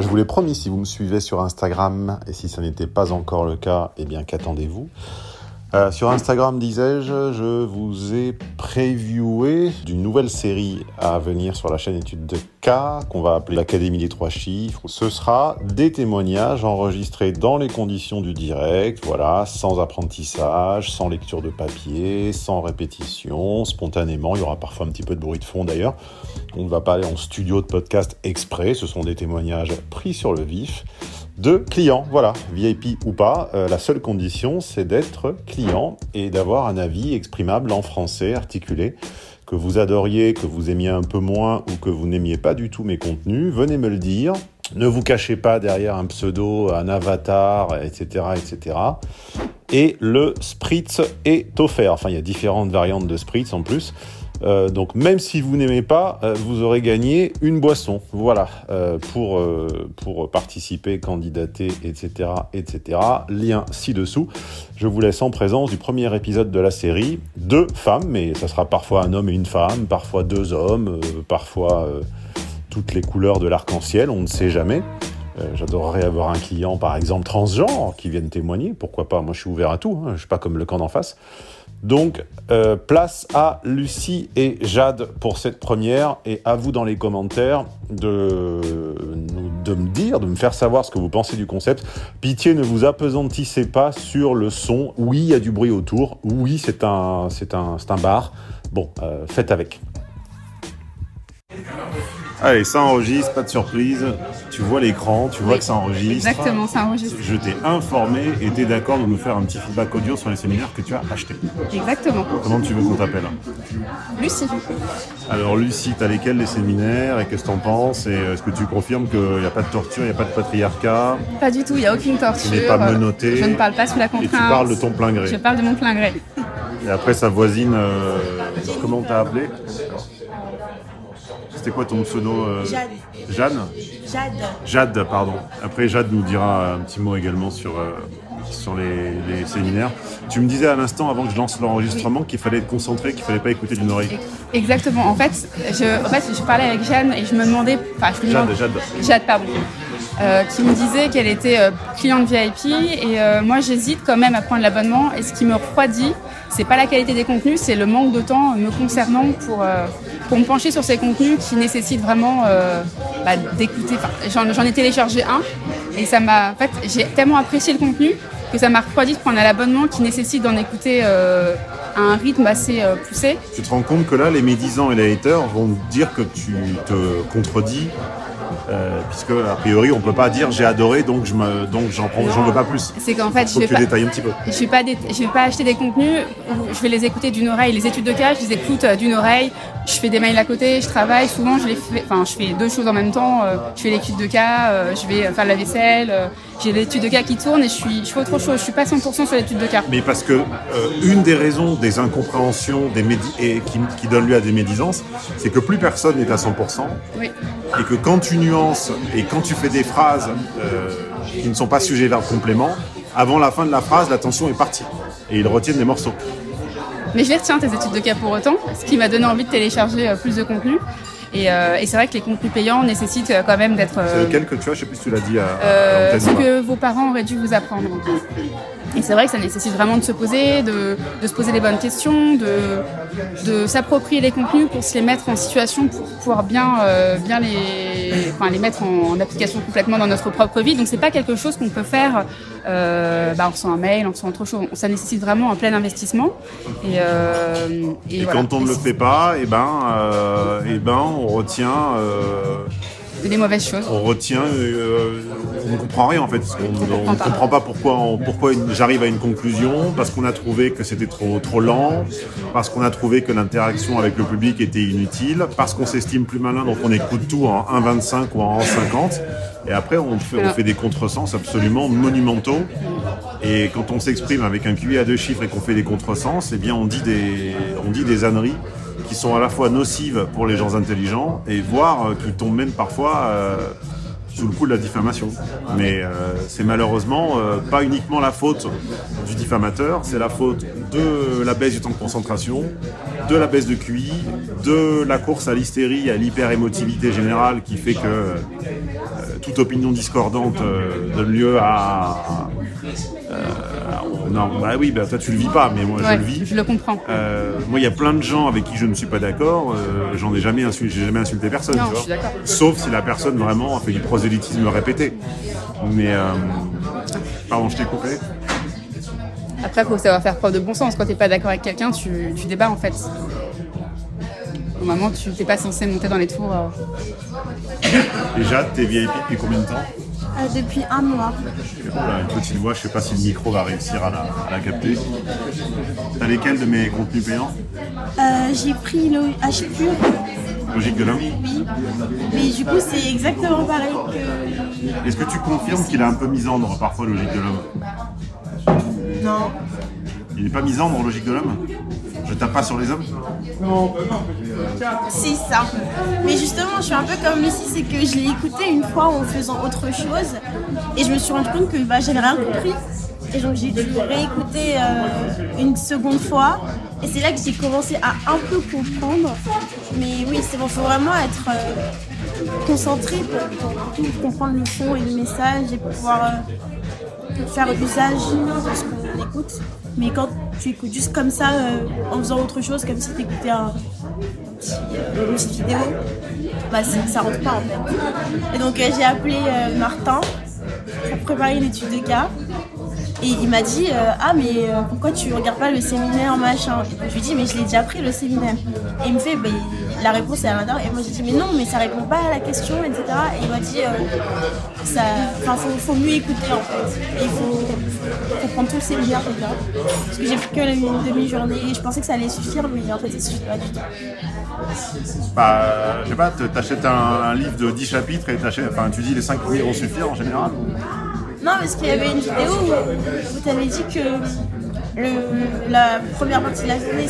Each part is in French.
Je vous l'ai promis, si vous me suivez sur Instagram, et si ça n'était pas encore le cas, eh bien qu'attendez-vous? Euh, sur Instagram, disais-je, je vous ai préviewé d'une nouvelle série à venir sur la chaîne Études de cas qu'on va appeler l'Académie des trois chiffres. Ce sera des témoignages enregistrés dans les conditions du direct, voilà, sans apprentissage, sans lecture de papier, sans répétition, spontanément. Il y aura parfois un petit peu de bruit de fond d'ailleurs. On ne va pas aller en studio de podcast exprès, ce sont des témoignages pris sur le vif de clients. Voilà, VIP ou pas, euh, la seule condition, c'est d'être client et d'avoir un avis exprimable en français, articulé. Que vous adoriez, que vous aimiez un peu moins ou que vous n'aimiez pas du tout mes contenus, venez me le dire. Ne vous cachez pas derrière un pseudo, un avatar, etc., etc. Et le spritz est offert. Enfin, il y a différentes variantes de spritz en plus. Euh, donc même si vous n'aimez pas, euh, vous aurez gagné une boisson. Voilà, euh, pour, participer, candidater, etc., etc. Lien ci-dessous. Je vous laisse en présence du premier épisode de la série. Deux femmes, mais ça sera parfois un homme et une femme, parfois deux hommes, parfois toutes les couleurs de l'arc-en-ciel, on ne sait jamais. J'adorerais avoir un client, par exemple, transgenre, qui vienne témoigner. Pourquoi pas? Moi, je suis ouvert à tout. Hein. Je ne suis pas comme le camp d'en face. Donc, euh, place à Lucie et Jade pour cette première et à vous dans les commentaires de, de me dire, de me faire savoir ce que vous pensez du concept. Pitié, ne vous apesantissez pas sur le son. Oui, il y a du bruit autour. Oui, c'est un, c'est un, un bar. Bon, euh, faites avec. Allez, ça enregistre, pas de surprise. Tu vois l'écran, tu vois que ça enregistre. Exactement, ça enregistre. Je t'ai informé et tu es d'accord de nous faire un petit feedback audio sur les séminaires que tu as achetés. Exactement. Comment tu veux qu'on t'appelle? Lucie. Alors Lucie, t'as lesquels les séminaires et qu'est-ce que t'en penses? Et est-ce que tu confirmes qu'il n'y a pas de torture, il n'y a pas de patriarcat? Pas du tout, il n'y a aucune torture. Tu n'es pas menotté. Je ne parle pas sous la contrainte. Et tu parles de ton plein gré. Je parle de mon plein gré. Et après sa voisine, euh, comment t'as appelé? C'était quoi ton pseudo euh, Jade. Jeanne Jade. Jade, pardon. Après, Jade nous dira un petit mot également sur, euh, sur les, séminaires. Tu me disais à l'instant, avant que je lance l'enregistrement, qu'il fallait être concentré, qu'il fallait pas écouter d'une oreille. Exactement. En fait, je, en fait, je parlais avec Jeanne et je me demandais... Enfin, je Jade, Jade. Jade, pardon. Euh, qui me disait qu'elle était cliente VIP et moi j'hésite quand même à prendre l'abonnement et ce qui me refroidit c'est pas la qualité des contenus, c'est le manque de temps me concernant pour, pour me pencher sur ces contenus qui nécessitent vraiment euh, bah, d'écouter. J'en ai téléchargé un et ça m'a. En fait, j'ai tellement apprécié le contenu que ça m'a refroidi de prendre un abonnement qui nécessite d'en écouter euh, à un rythme assez poussé. Tu te rends compte que là, les médisants et les haters vont dire que tu te contredis euh, puisque a priori on peut pas dire j'ai adoré donc je me donc j'en prends j'en veux pas plus. C'est qu'en fait je vais pas, un petit peu. Je vais pas je vais pas acheter des contenus je vais les écouter d'une oreille les études de cas je les écoute euh, d'une oreille je fais des mails à côté je travaille souvent je les fais enfin je fais deux choses en même temps euh, je fais l'étude de cas je vais faire la vaisselle j'ai l'étude de cas qui tourne et je suis je fais autre chose je suis pas 100% sur l'étude de cas. Mais parce que une des raisons des incompréhensions des et qui, qui donne lieu à des médisances c'est que plus personne n'est à 100%. Oui et que quand tu nuances et quand tu fais des phrases euh, qui ne sont pas sujet verbe complément, avant la fin de la phrase, l'attention est partie et ils retiennent des morceaux. Mais je les retiens tes études de cas pour autant, ce qui m'a donné envie de télécharger euh, plus de contenu. Euh, et, c'est vrai que les contenus payants nécessitent quand même d'être. c'est lequel que tu as Je sais plus si tu l'as dit à, Ce que vos parents auraient dû vous apprendre. Et c'est vrai que ça nécessite vraiment de se poser, de, de se poser les bonnes questions, de, de s'approprier les contenus pour se les mettre en situation pour pouvoir bien, euh, bien les, enfin, les mettre en, application complètement dans notre propre vie. Donc c'est pas quelque chose qu'on peut faire euh, bah, en faisant un mail, en faisant autre chose. Ça nécessite vraiment un plein investissement. Et, euh, et, quand on ne le fait pas, et eh ben, euh, et eh ben, on retient euh, des mauvaises choses. On retient, euh, on ne comprend rien en fait. On ne comprend pas pourquoi, pourquoi j'arrive à une conclusion, parce qu'on a trouvé que c'était trop, trop lent, parce qu'on a trouvé que l'interaction avec le public était inutile, parce qu'on s'estime plus malin, donc on écoute tout en 1,25 ou en 1,50. Et après, on fait, on fait des contresens absolument monumentaux. Et quand on s'exprime avec un QI à deux chiffres et qu'on fait des contresens, eh bien, on dit des, on dit des âneries qui sont à la fois nocives pour les gens intelligents et voire euh, qui tombent même parfois euh, sous le coup de la diffamation. Mais euh, c'est malheureusement pas uniquement la faute du diffamateur, c'est la faute de la baisse du temps de concentration, de la baisse de QI, de la course à l'hystérie, à l'hyper-émotivité générale qui fait que toute opinion discordante donne lieu à. Non, bah oui, bah toi tu le vis pas, mais moi Ouais, je le vis. je le comprends. Euh, moi, il y a plein de gens avec qui je ne suis pas d'accord. euh, J'en ai jamais insulté, j'ai jamais insulté personne. Non, tu vois. je suis d'accord. Sauf si la personne vraiment a fait du prosélytisme répété. Mais euh, pardon, je t'ai coupé. Après, faut savoir faire preuve de bon sens. Quand t'es pas d'accord avec quelqu'un, tu, tu débats en fait. Normalement, tu t'es pas censé monter dans les tours. Déjà, t'es VIP depuis combien de temps? Euh, depuis un mois. Une petite voix, je sais pas si le micro va réussir à la, à la capter. T'as lesquels de mes contenus payants Euh, j'ai pris le H pur, Logique de l'homme oui. Mais du coup, c'est exactement pareil que. Est-ce que tu confirmes qu'il est un peu misandre parfois, Logique de l'homme? Non. Il n'est pas misandre, Logique de l'homme Je tape pas sur les hommes C'est ça. Mais justement, je suis un peu comme Lucie, c'est que je l'ai écouté une fois en faisant autre chose. Et je me suis rendu compte que bah, j'avais rien compris. Et donc j'ai dû réécouter euh, une seconde fois. Et c'est là que j'ai commencé à un peu comprendre. Mais oui, c'est faut vraiment être euh, concentré pour, comprendre le fond et le message et pouvoir euh, faire usage de ce qu'on écoute. Mais quand tu écoutes juste comme ça, euh, en faisant autre chose, comme si tu écoutais un, petit, euh, une petite vidéo, bah, ça, rentre pas en fait. Et donc euh, j'ai appelé Martin pour préparer une étude de cas. Et il m'a dit Ah, mais pourquoi tu regardes pas le séminaire machin? Je lui ai dit Mais je l'ai déjà pris le séminaire. Et il me fait bah, La réponse est à l'intérieur. Et moi j'ai dit Mais non, mais ça répond pas à la question, etc. Et il m'a dit euh, ça, faut, faut mieux écouter en fait. Et il faut, faut prendre tout le séminaire déjà. Parce que j'ai fait que la- une demi-journée et je pensais que ça allait suffire, mais en fait ça suffit pas du tout. Bah, je sais pas, t'achètes un, un livre de 10 chapitres et t'achètes, enfin, tu dis les 5 premiers vont suffire en général Non, parce qu'il y avait une vidéo où, où tu avais dit que le, la première partie de la journée,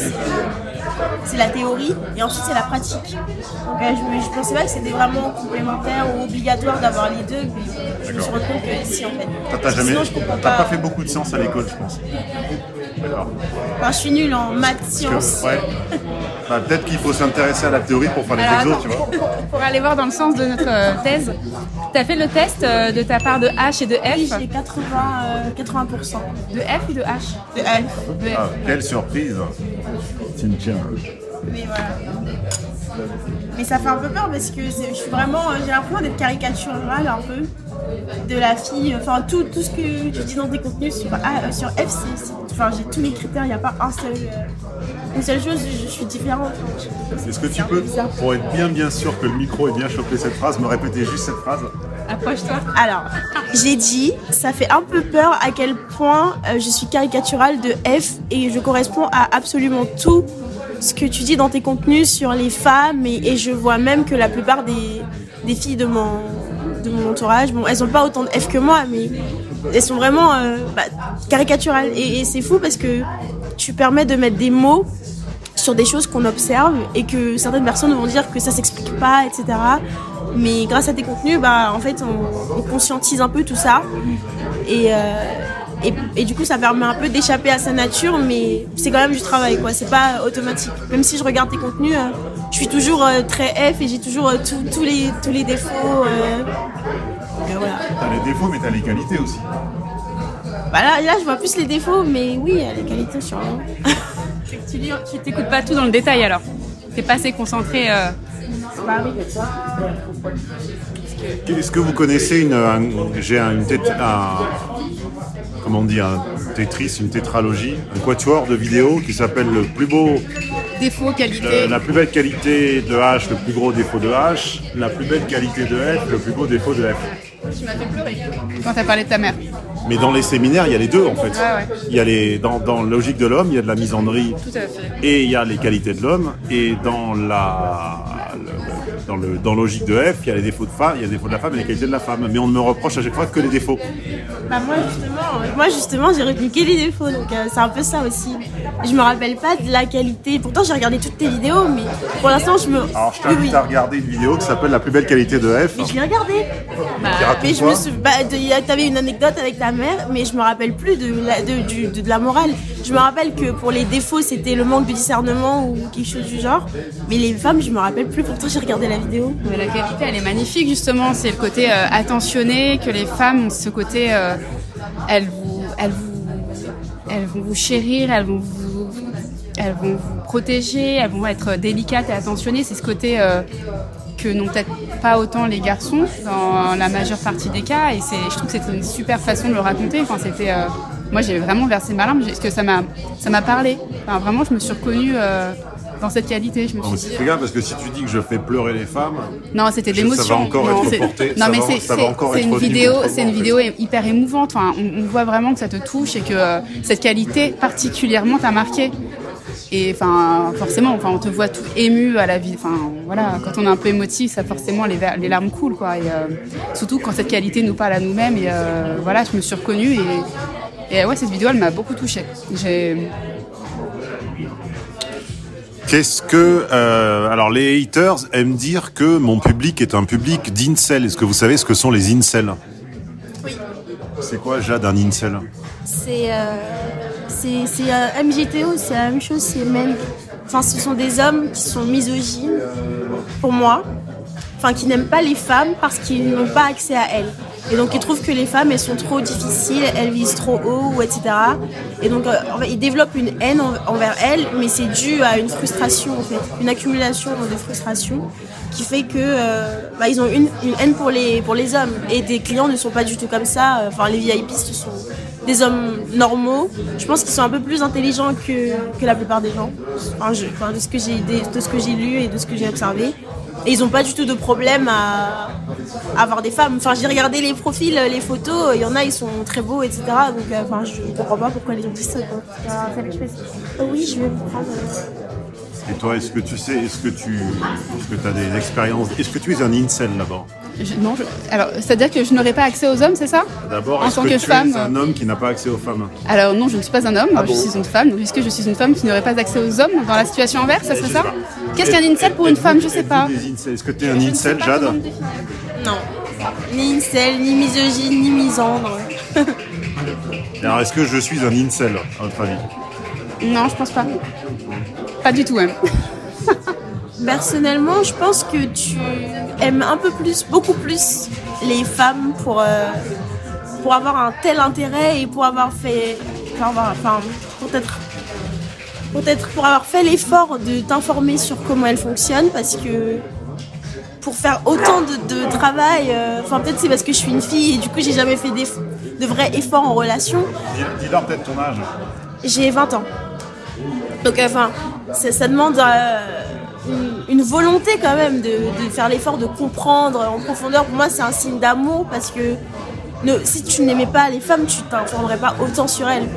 c'est, la théorie et ensuite c'est la pratique. Donc euh, je, je pensais pas que c'était vraiment complémentaire ou obligatoire d'avoir les deux, mais je me suis rendu compte que si en fait. T'as pas. pas fait beaucoup de sciences à l'école, je pense. D'accord. Enfin, je suis nulle en maths, Que- sciences. ouais. Bah, peut-être qu'il faut s'intéresser à la théorie pour faire les Alors, exos, attends, tu vois. pour, aller voir dans le sens de notre euh, thèse, tu as fait le test euh, de ta part de H et de Oui, F. j'ai 80, euh, 80%. De F ou de H? De F. De F. Ah, quelle surprise Cynthia. Mais voilà. Mais ça fait un peu peur parce que je suis vraiment, euh, j'ai l'impression d'être caricaturale un peu de la fille. Enfin, tout, tout ce que tu dis dans tes contenus sur, A- euh, sur F, c'est- enfin, j'ai tous les critères, il n'y a pas un seul, euh, une seule chose, je, je suis différente. Est-ce que tu peux, pour être bien bien sûr que le micro ait bien chopé cette phrase, me répéter juste cette phrase? Approche-toi. Alors, j'ai dit, ça fait un peu peur à quel point je suis caricaturale de F et je corresponds à absolument tout ce que tu dis dans tes contenus sur les femmes et, je vois même que la plupart des, filles de mon, de mon entourage, bon, elles n'ont pas autant de F que moi, mais elles sont vraiment euh, bah, caricaturales. Et, c'est fou parce que tu permets de mettre des mots sur des choses qu'on observe et que certaines personnes vont dire que ça s'explique pas, etc. Mais grâce à tes contenus, bah, en fait, on, on conscientise un peu tout ça. Et, euh, et, et du coup, ça permet un peu d'échapper à sa nature, mais c'est quand même du travail, quoi. C'est pas automatique. Même si je regarde tes contenus, euh, je suis toujours euh, très F et j'ai toujours euh, les, tous les défauts. voilà. T'as les défauts, mais t'as les qualités aussi. Bah là, là, je vois plus les défauts, mais oui, les qualités sûrement. Tu lis- tu t'écoutes pas tout dans le détail alors. T'es pas assez concentré. euh, Bah oui. Est-ce que vous connaissez une, un- j'ai un- une un- comment on dit, un Tetris, une tétralogie, un quatuor de vidéos qui s'appelle le plus beau, Défaut, qualité. le- la plus belle qualité de H, le plus gros défaut de H, la plus belle qualité de F, le plus beau défaut de F. Quand t'as parlé de ta mère. Mais dans les séminaires, il y a les deux en fait. ouais. Il y a les, dans, dans Logique de l'homme, il y a de la misandrie Tout à fait. et il y a les qualités de l'homme. Et dans la dans le dans Logique de F, il y a les défauts de femme, il y a les défauts de la femme et les qualités de la femme. Mais on ne me reproche à chaque fois que les défauts. Bah moi justement, moi justement j'ai répliqué les défauts, donc euh, c'est un peu ça aussi. Je me rappelle pas de la qualité. Pourtant, j'ai regardé toutes tes vidéos, mais pour l'instant, je me. Alors, je t'invite oui. à regarder une vidéo qui s'appelle La plus belle qualité de F. Mais je l'ai regardé. Qui raconte Mais je me suis. Bah, t'avais une anecdote avec ta mère, mais je me rappelle plus de la, de, du- de, de la morale. Je me rappelle que pour les défauts, c'était le manque de discernement ou quelque chose du genre. Mais les femmes, je me rappelle plus. Pourtant, j'ai regardé la vidéo. Mais la qualité, elle est magnifique justement. C'est le côté euh, attentionné que les femmes ont ce côté. euh, elles vous, elles vous, elles vont vous chérir, elles vont vous, elles vont vous protéger, elles vont être délicates et attentionnées. C'est ce côté euh, que n'ont peut-être pas autant les garçons dans la majeure partie des cas. Et c'est, je trouve que c'était une super façon de le raconter. Enfin, c'était, euh, moi, j'ai vraiment versé ma larme parce que ça m'a, ça m'a parlé. Enfin, vraiment, je me suis reconnue. euh, dans cette qualité, je me suis dit, gaffe parce que si tu dis que je fais pleurer les femmes, non, c'était de Ça va encore Non, être c'est- reporté, Non, mais c'est une vidéo, c'est une vidéo hyper émouvante. Enfin, on, on voit vraiment que ça te touche et que euh, cette qualité particulièrement t'a marqué. Et enfin, forcément, enfin, on te voit tout ému à la vie. Enfin, voilà, quand on est un peu émotif, ça forcément les, larmes coulent, quoi. Et euh, surtout quand cette qualité nous parle à nous-mêmes. Et euh, voilà, je me suis reconnue et, et ouais, cette vidéo, elle m'a beaucoup touchée. J'ai Qu'est-ce que. euh, alors, les haters aiment dire que mon public est un public d'incel. Est-ce que vous savez ce que sont les incels? Oui. C'est quoi, Jade, un incel? C'est. euh, c'est euh, MGTO, c'est la même chose, c'est men. Enfin, ce sont des hommes qui sont misogynes, pour moi. Enfin, qui n'aiment pas les femmes parce qu'ils n'ont pas accès à elles. Et donc, ils trouvent que les femmes, elles sont trop difficiles, elles visent trop haut, etc. Et donc, euh, ils développent une haine en- envers elles, mais c'est dû à une frustration, en fait. Une accumulation de frustration qui fait que euh, bah, ils ont une, haine pour les, pour les hommes. Et des clients ne sont pas du tout comme ça. Enfin, les VIP, ce sont des hommes normaux. Je pense qu'ils sont un peu plus intelligents que, que la plupart des gens. Enfin, de ce que j'ai de ce que j'ai lu et de ce que j'ai observé. Et ils n'ont pas du tout de problème à, avoir des femmes. Enfin, j'ai regardé les profils, les photos, il y en a, ils sont très beaux, etc. Donc, euh, enfin, je comprends pas pourquoi les gens disent ça. Quoi. Euh, oui, je vais. Et toi, est-ce que tu sais, est-ce que tu est-ce que as des expériences Est-ce que tu es un incel d'abord? Non, je- alors, c'est-à-dire que je n'aurais pas accès aux hommes, c'est ça? D'abord, En tant que, que tu femme, es un homme qui n'a pas accès aux femmes? Alors non, je ne suis pas un homme, Ah je bon? suis une femme. Donc est-ce que je suis une femme qui n'aurait pas accès aux hommes dans la situation inverse, ça? Serait sais ça. Qu'est-ce qu'un incel pour une femme? Je sais êtes-vous pas. Est-ce que tu es un incel, Jade? Non. Ni incel, ni misogyne, ni misandre. Alors, est-ce que je suis un incel, à votre avis? Non, je pense pas. Pas du tout même. Personnellement, je pense que tu aimes un peu plus, beaucoup plus les femmes pour, euh, pour avoir un tel intérêt et pour avoir fait. Pour avoir, enfin, peut-être. Peut-être pour avoir fait l'effort de t'informer sur comment elles fonctionnent parce que pour faire autant de, de travail, euh, enfin peut-être c'est parce que je suis une fille et du coup j'ai jamais fait de vrais efforts en relation. Dis- Dis-leur peut-être ton âge. J'ai 20 ans. Donc, euh, enfin, ça, demande euh, une, volonté quand même de, faire l'effort de comprendre en profondeur. Pour moi, c'est un signe d'amour parce que si tu n'aimais pas les femmes, tu t'informerais pas autant sur elles.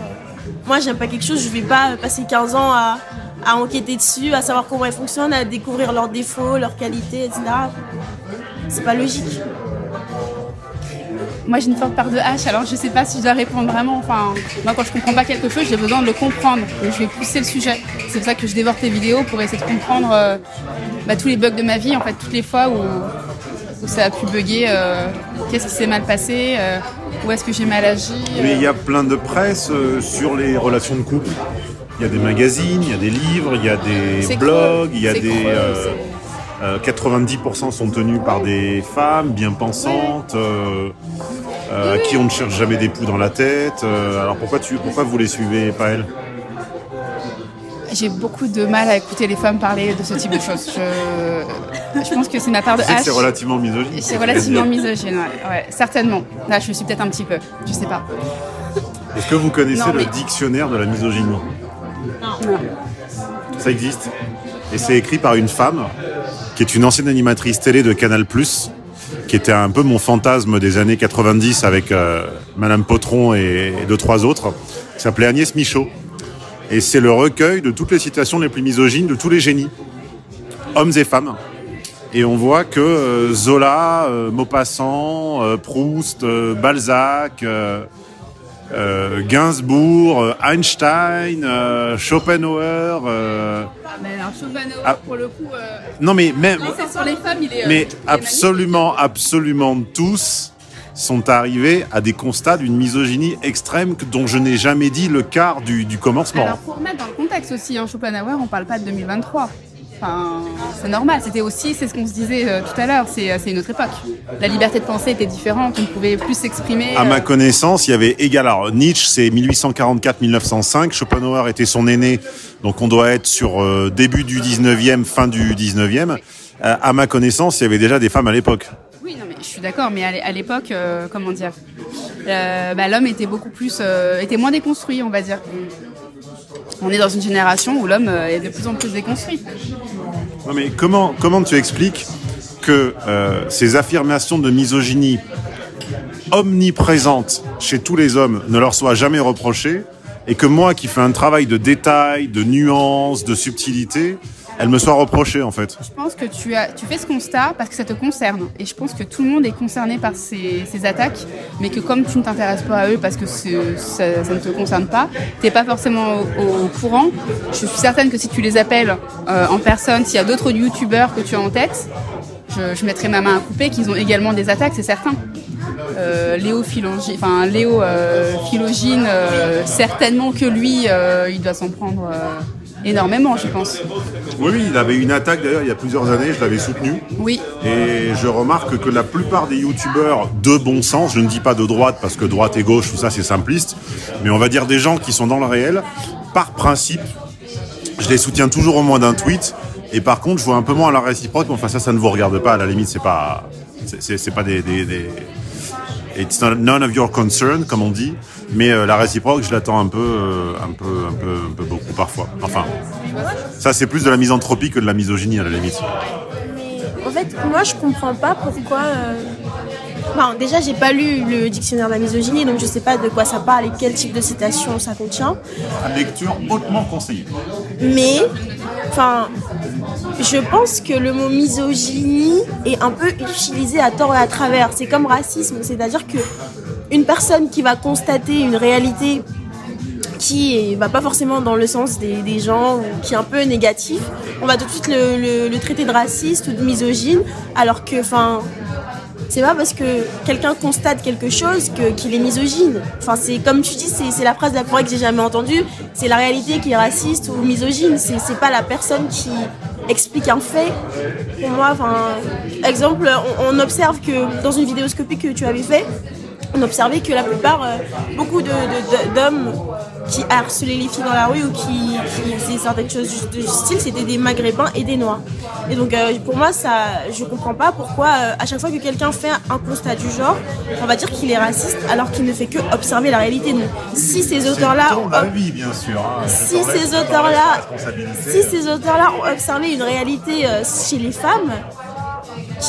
Moi, j'aime pas quelque chose, je vais pas passer 15 ans à, à enquêter dessus, à savoir comment elles fonctionnent, à découvrir leurs défauts, leurs qualités, etc. C'est pas logique. Moi j'ai une forte part de hache, alors je sais pas si je dois répondre vraiment. Enfin, moi quand je comprends pas quelque chose, j'ai besoin de le comprendre. Donc je vais pousser le sujet. C'est pour ça que je dévore tes vidéos pour essayer de comprendre euh, bah, tous les bugs de ma vie, en fait, toutes les fois où, où ça a pu bugger. euh, Qu'est-ce qui s'est mal passé euh, Où est-ce que j'ai mal agi Mais il y a plein de presse sur les relations de couple. Il y a des magazines, il y a des livres, il y a des blogs, il y a des. Euh, euh, 90% sont tenus par des femmes bien pensantes, euh, euh, à qui on ne cherche jamais d'époux dans la tête. Alors pourquoi, tu, pourquoi vous les suivez pas elles J'ai beaucoup de mal à écouter les femmes parler de ce type de choses. Je, je pense que c'est ma part de hache. c'est relativement misogyne. C'est relativement misogyne, ouais, ouais, certainement. Là, je suis peut-être un petit peu, je sais pas. Est-ce que vous connaissez Non, le mais- dictionnaire de la misogynie? Ça existe? Et c'est écrit par une femme? Qui est une ancienne animatrice télé de Canal+, qui était un peu mon fantasme des années 90 avec euh, Madame Potron et, deux, trois autres, qui s'appelait Agnès Michaud. Et c'est le recueil de toutes les citations les plus misogynes de tous les génies, hommes et femmes. Et on voit que euh, Zola, euh, Maupassant, Proust, Balzac, euh, Gainsbourg, Einstein, Schopenhauer. Mais alors, Schopenhauer, Ah. pour le coup, Non mais même, quand c'est sur les femmes, il est. mais il est absolument, absolument tous sont arrivés à des constats d'une misogynie extrême dont je n'ai jamais dit le quart du, du commencement. Alors pour remettre dans le contexte aussi, hein, Schopenhauer, on parle pas de 2023. Enfin, c'est normal, c'était aussi, c'est ce qu'on se disait euh, tout à l'heure, c'est euh, c'est une autre époque. La liberté de penser était différente, on pouvait plus s'exprimer. À ma euh, connaissance, il y avait égal. Alors, Nietzsche, c'est 1844-1905. Schopenhauer était son aîné, donc on doit être sur début du 19e, fin du 19e. Euh, à ma connaissance, il y avait déjà des femmes à l'époque. Oui, non, mais je suis d'accord, mais à l'é- à l'époque, comment dire, bah, l'homme était beaucoup plus, était moins déconstruit, on va dire. On est dans une génération où l'homme euh, est de plus en plus déconstruit. Mais comment, comment tu expliques que euh, ces affirmations de misogynie omniprésentes chez tous les hommes ne leur soient jamais reprochées et que moi qui fais un travail de détail, de nuance, de subtilité, elles me soient reprochées en fait Je pense que tu, fais ce constat parce que ça te concerne. Et je pense que tout le monde est concerné par ces, attaques, mais que comme tu ne t'intéresses pas à eux parce que ça, ne te concerne pas, tu n'es pas forcément au, courant. Je suis certaine que si tu les appelles euh, en personne, s'il y a d'autres youtubeurs que tu as en tête, je, mettrai ma main à couper qu'ils ont également des attaques, c'est certain. Euh, Léo euh, Philogine, certainement que lui, il doit s'en prendre énormément, je pense. Oui, oui, il avait une attaque d'ailleurs il y a plusieurs années, je l'avais soutenu. Oui, Et je remarque que la plupart des youtubeurs de bon sens, je ne dis pas de droite parce que droite et gauche, tout ça c'est simpliste, mais on va dire des gens qui sont dans le réel, par principe, je les soutiens toujours au moins d'un tweet. Et par contre, je vois un peu moins à la réciproque, mais enfin ça, ça ne vous regarde pas. À la limite, c'est pas, c'est- pas des, des, des- It's none of your concern, comme on dit. Mais euh, la réciproque, je l'attends un peu, euh, un peu, un peu, un peu beaucoup parfois. Enfin, ça c'est plus de la misanthropie que de la misogynie à la limite. En fait, moi, je comprends pas pourquoi. euh, Enfin, déjà, j'ai pas lu le dictionnaire de la misogynie, donc je sais pas de quoi ça parle et quel type de citation ça contient. Lecture hautement conseillée. Mais, enfin, je pense que le mot misogynie est un peu utilisé à tort et à travers. C'est comme racisme, c'est-à-dire que une personne qui va constater une réalité qui va pas forcément dans le sens des, gens qui est un peu négatif, on va tout de suite le, traiter de raciste ou de misogyne, alors que, enfin, c'est pas parce que quelqu'un constate quelque chose qu'il est misogyne. Enfin, c'est comme tu dis, c'est la phrase la plus que j'ai jamais entendue. C'est la réalité qui est raciste ou misogyne. C'est c'est pas la personne qui explique un fait. Pour moi, enfin, exemple, on, on observe que dans une vidéoscopie que tu avais fait, on observait que la plupart, euh, beaucoup d'hommes qui harcelaient les filles dans la rue ou qui, qui faisaient certaines choses de ce style, c'était des maghrébins et des noirs. Et donc euh, pour moi, ça, je comprends pas pourquoi euh, à chaque fois que quelqu'un fait un constat du genre, on va dire qu'il est raciste alors qu'il ne fait que observer la réalité. Donc si ces auteurs-là bien sûr. hein. si ces auteurs-là, si ces auteurs-là ont observé une réalité chez les femmes,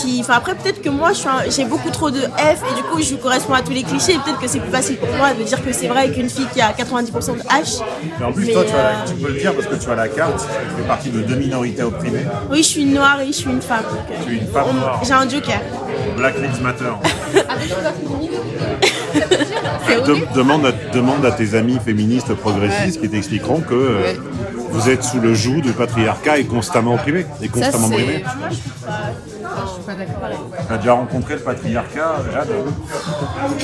qui, enfin après peut-être que moi un- j'ai beaucoup trop de F et du coup je corresponds à tous les clichés. et Peut-être que c'est plus facile pour moi de dire que c'est vrai qu'une fille qui a 90% de H. Mais en plus, Mais, toi, tu, la- euh, tu peux le dire parce que tu as la carte, tu fais partie de deux minorités opprimées. Oui, je suis une noire et je suis une femme. donc, euh, Tu es une femme noire. J'ai un joker. Black Lives Matter. De- demande, à, demande à tes amis féministes progressistes qui t'expliqueront que euh, Ouais. vous êtes sous le joug du patriarcat et constamment opprimé. Et Ça, constamment c'est. brimé. Je suis pas d'accord. Tu as déjà rencontré le patriarcat, Jade?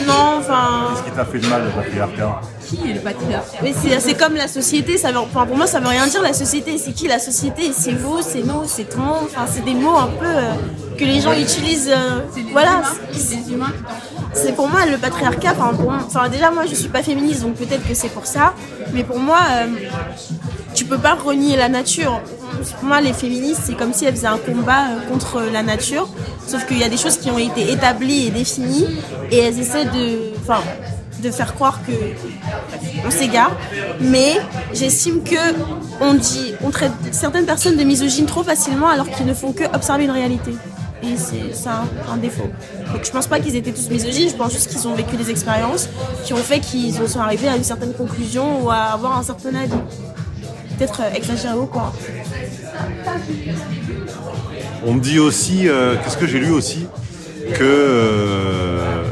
Non, enfin. Qu'est-ce qui t'a fait de mal, le patriarcat? Qui est le patriarcat? Mais c'est c'est comme la société, ça veut, enfin, pour moi ça veut rien dire la société. C'est qui la société? C'est vous, c'est nous, c'est tout le monde. Enfin, c'est des mots un peu euh, que les gens utilisent. euh, voilà, c'est pour moi le patriarcat. Enfin, pour moi- enfin, déjà moi je suis pas féministe donc peut-être que c'est pour ça. Mais pour moi, euh, tu peux pas renier la nature. Pour moi, les féministes, c'est comme si elles faisaient un combat euh, contre la nature. Sauf qu'il y a des choses qui ont été établies et définies et elles essaient de, enfin, de faire croire que on s'égare. Mais j'estime que on dit, on traite certaines personnes de misogynes trop facilement alors qu'ils ne font que observer une réalité. Et c'est ça un défaut. Donc je pense pas qu'ils étaient tous misogynes, je pense juste qu'ils ont vécu des expériences qui ont fait qu'ils sont arrivés à une certaine conclusion ou à avoir un certain avis. Peut-être euh, exagéré ou quoi. On me dit aussi, euh, qu'est-ce que j'ai lu aussi Que euh,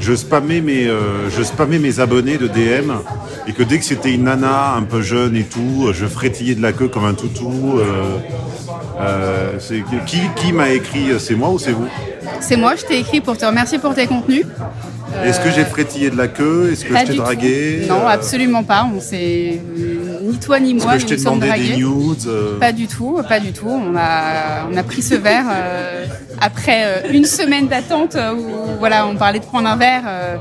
je spammais mes, je spammais mes abonnés de DM et que dès que c'était une nana un peu jeune et tout, je frétillais de la queue comme un toutou. euh, euh, c'est- qui qui m'a écrit C'est moi ou c'est vous? C'est moi, je t'ai écrit pour te remercier pour tes contenus. Est-ce que j'ai frétillé de la queue? Est-ce que Pas je t'ai dragué? tout. Non, Euh, absolument pas. On s'est ni toi ni Est-ce moi que je t'ai demandé des nudes euh, Pas du tout, pas du tout. On a, on a pris ce verre euh, après euh, une semaine d'attente euh, où voilà, on parlait de prendre un verre. euh,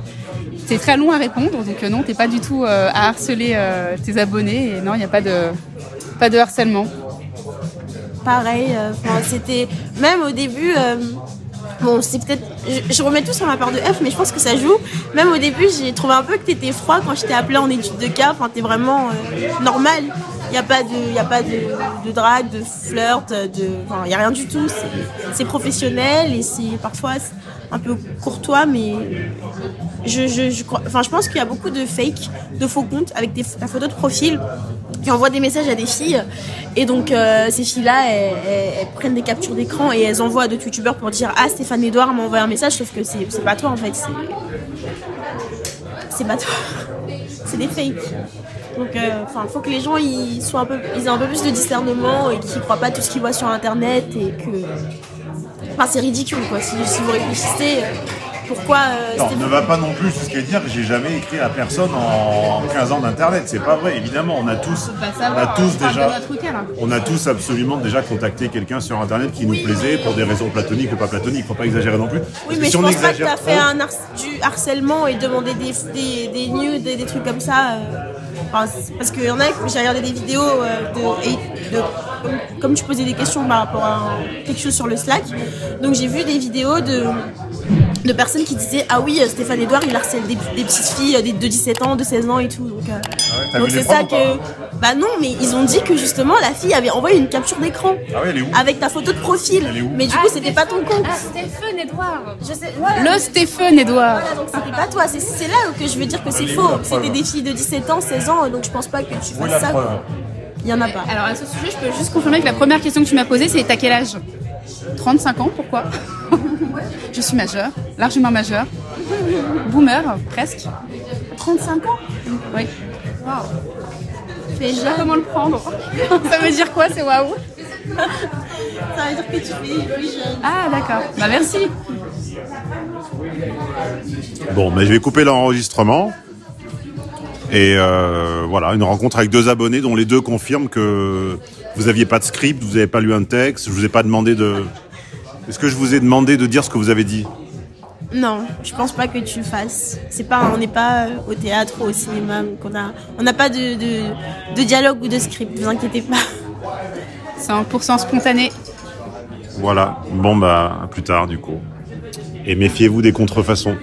c'est très long à répondre, donc euh, non, t'es pas du tout euh, à harceler euh, tes abonnés. Et non, il n'y a pas de, pas de harcèlement. pareil. c'était même au début. bon, c'est peut-être. Je, remets tout sur ma part de F, mais je pense que ça joue. Même au début, j'ai trouvé un peu que t'étais froid quand je t'ai appelé en étude de cas. Enfin, t'es vraiment normal. Il n'y a pas de, y a pas de, de drague, de flirt, de. Enfin, il n'y a rien du tout. C'est professionnel et c'est parfois un peu courtois, mais je, je, je, enfin, je pense qu'il y a beaucoup de fake, de faux comptes avec des, la photo de profil qui envoient des messages à des filles. Et donc, euh, ces filles-là, elles, prennent des captures d'écran et elles envoient à d'autres youtubeurs pour dire Ah, Stéphane Edouard m'a envoyé un message, sauf que c'est pas toi en fait. c'est- C'est pas toi. C'est des fakes. Donc, euh, enfin, faut que les gens ils soient un peu, ils aient un peu plus de discernement et qu'ils croient pas tout ce qu'ils voient sur internet et que. Enfin, c'est ridicule quoi. Si, si vous réfléchissez, euh, pourquoi. euh, Non, ne va pas non plus jusqu'à dire que j'ai jamais écrit à personne en 15 ans d'internet. C'est pas vrai, évidemment. On a tous, on a tous on parle déjà, hein. on a tous absolument déjà contacté quelqu'un sur internet qui nous plaisait pour des raisons platoniques ou pas platoniques. Faut pas exagérer non plus. Oui, mais si je on pense pas que t'as fait trop- un har- du harcèlement et demander des, des, des nudes et des trucs comme ça. C'est- parce qu'il y en a, j'ai regardé des vidéos euh, de, de- comme, tu posais des questions par rapport à quelque chose sur le Slack. Donc j'ai vu des vidéos de, de personnes qui disaient Ah oui, euh, Stéphane Edouard, il harcèle des, des petites filles euh, des- de 17 ans, de 16 ans et tout. Donc, euh, les c'est ça que. Bah non, mais ils ont dit que justement la fille avait envoyé une capture d'écran. Ah ouais, elle est où Avec ta photo de profil. Elle est où Mais du coup, c'était pas ton compte. Ah, Stéphane Edouard Je sais, voilà. Le Stéphane Edouard Voilà, donc c'était pas toi. C'est- C'est là que je veux dire que c'est faux. C'était des filles de 17 ans, 16 ans, donc je pense pas que tu fasses ça. Il y en a pas. Alors à ce sujet, je peux juste confirmer que la première question que tu m'as posée, c'est t'as quel âge? 35 ans, pourquoi Je suis majeure, largement majeure. Boomer, presque. 35 ans Oui. Es Je sais pas comment le prendre. Ça veut dire quoi, c'est waouh Ça veut dire que tu plus jeune. Ah d'accord. Bah merci. Bon, mais je vais couper l'enregistrement. Et euh, voilà, une rencontre avec deux abonnés dont les deux confirment que vous aviez pas de script, vous n'avez pas lu un texte, je vous ai pas demandé de. Est-ce que je vous ai demandé de dire ce que vous avez dit? Non, je pense pas que tu le fasses. C'est pas, on n'est pas euh, au théâtre ou au cinéma, donc on a, on n'a pas de, de, de dialogue ou de script. Vous inquiétez pas. C'est 1% spontané. Voilà. Bon bah à plus tard du coup. Et méfiez-vous des contrefaçons.